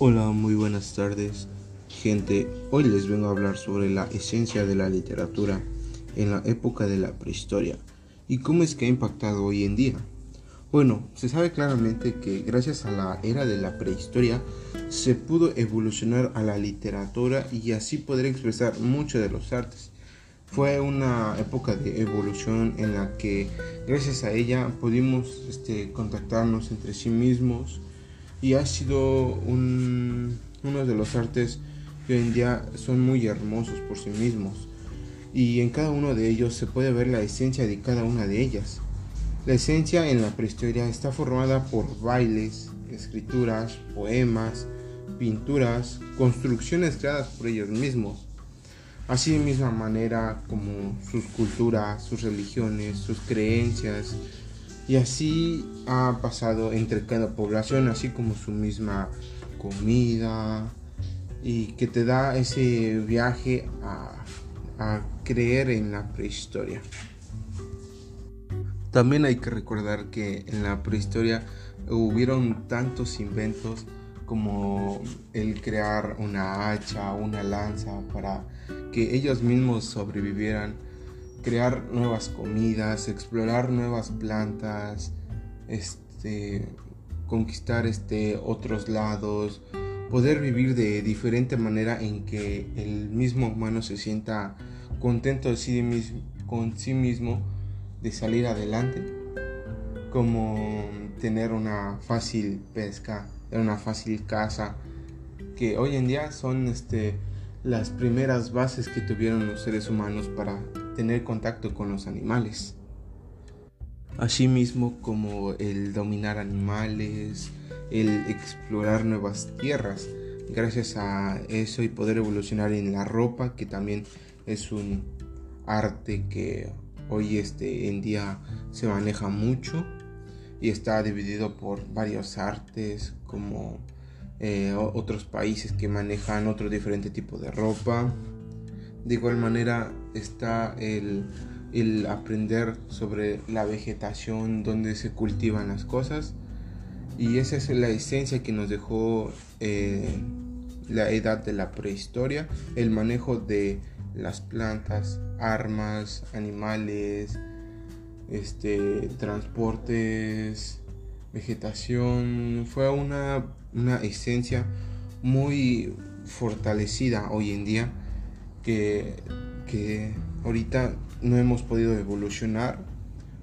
Hola, muy buenas tardes, gente. Hoy les vengo a hablar sobre la esencia de la literatura en la época de la prehistoria y cómo es que ha impactado hoy en día. Bueno, se sabe claramente que gracias a la era de la prehistoria se pudo evolucionar a la literatura y así poder expresar mucho de los artes. Fue una época de evolución en la que gracias a ella pudimos este, contactarnos entre sí mismos, y ha sido uno de los artes que hoy en día son muy hermosos por sí mismos y en cada uno de ellos se puede ver la esencia de cada una de ellas. La esencia en la prehistoria está formada por bailes, escrituras, poemas, pinturas, construcciones creadas por ellos mismos. Así de misma manera como sus culturas, sus religiones, sus creencias, y así ha pasado entre cada población, así como su misma comida y que te da ese viaje a, creer en la prehistoria. También hay que recordar que en la prehistoria hubieron tantos inventos como el crear una hacha, una lanza para que ellos mismos sobrevivieran crear nuevas comidas, explorar nuevas plantas, este, conquistar este, otros lados, poder vivir de diferente manera en que el mismo humano se sienta contento de sí mismo, con sí mismo de salir adelante, como tener una fácil pesca, una fácil casa, que hoy en día son este, las primeras bases que tuvieron los seres humanos para tener contacto con los animales. Asimismo como el dominar animales, el explorar nuevas tierras. Gracias a eso y poder evolucionar en la ropa, que también es un arte que hoy este, en día se maneja mucho y está dividido por varios artes como eh, otros países que manejan otro diferente tipo de ropa de igual manera está el, aprender sobre la vegetación, donde se cultivan las cosas. Y esa es la esencia que nos dejó eh, la edad de la prehistoria, el manejo de las plantas, armas, animales, este, transportes, vegetación. Fue una, una esencia muy fortalecida hoy en día que, ahorita no hemos podido evolucionar.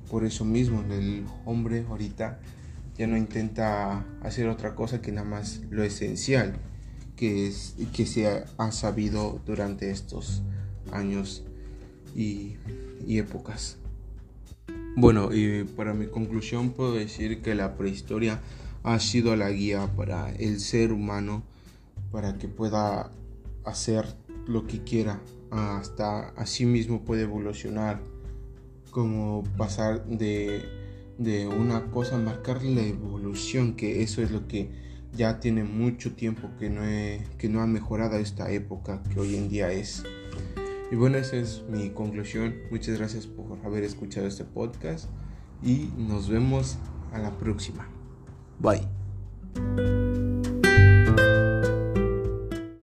Por eso mismo el hombre ahorita ya no intenta hacer otra cosa que nada más lo esencial que, es, que se ha, sabido durante estos años y, y épocas. Bueno, y para mi conclusión puedo decir que la prehistoria ha sido la guía para el ser humano para que pueda hacer lo que quiera, hasta así mismo puede evolucionar, como pasar de, de una cosa, marcar la evolución, que eso es lo que ya tiene mucho tiempo que no, que no ha mejorado esta época que hoy en día es. Y bueno, esa es mi conclusión. Muchas gracias por haber escuchado este podcast y nos vemos a la próxima. Bye.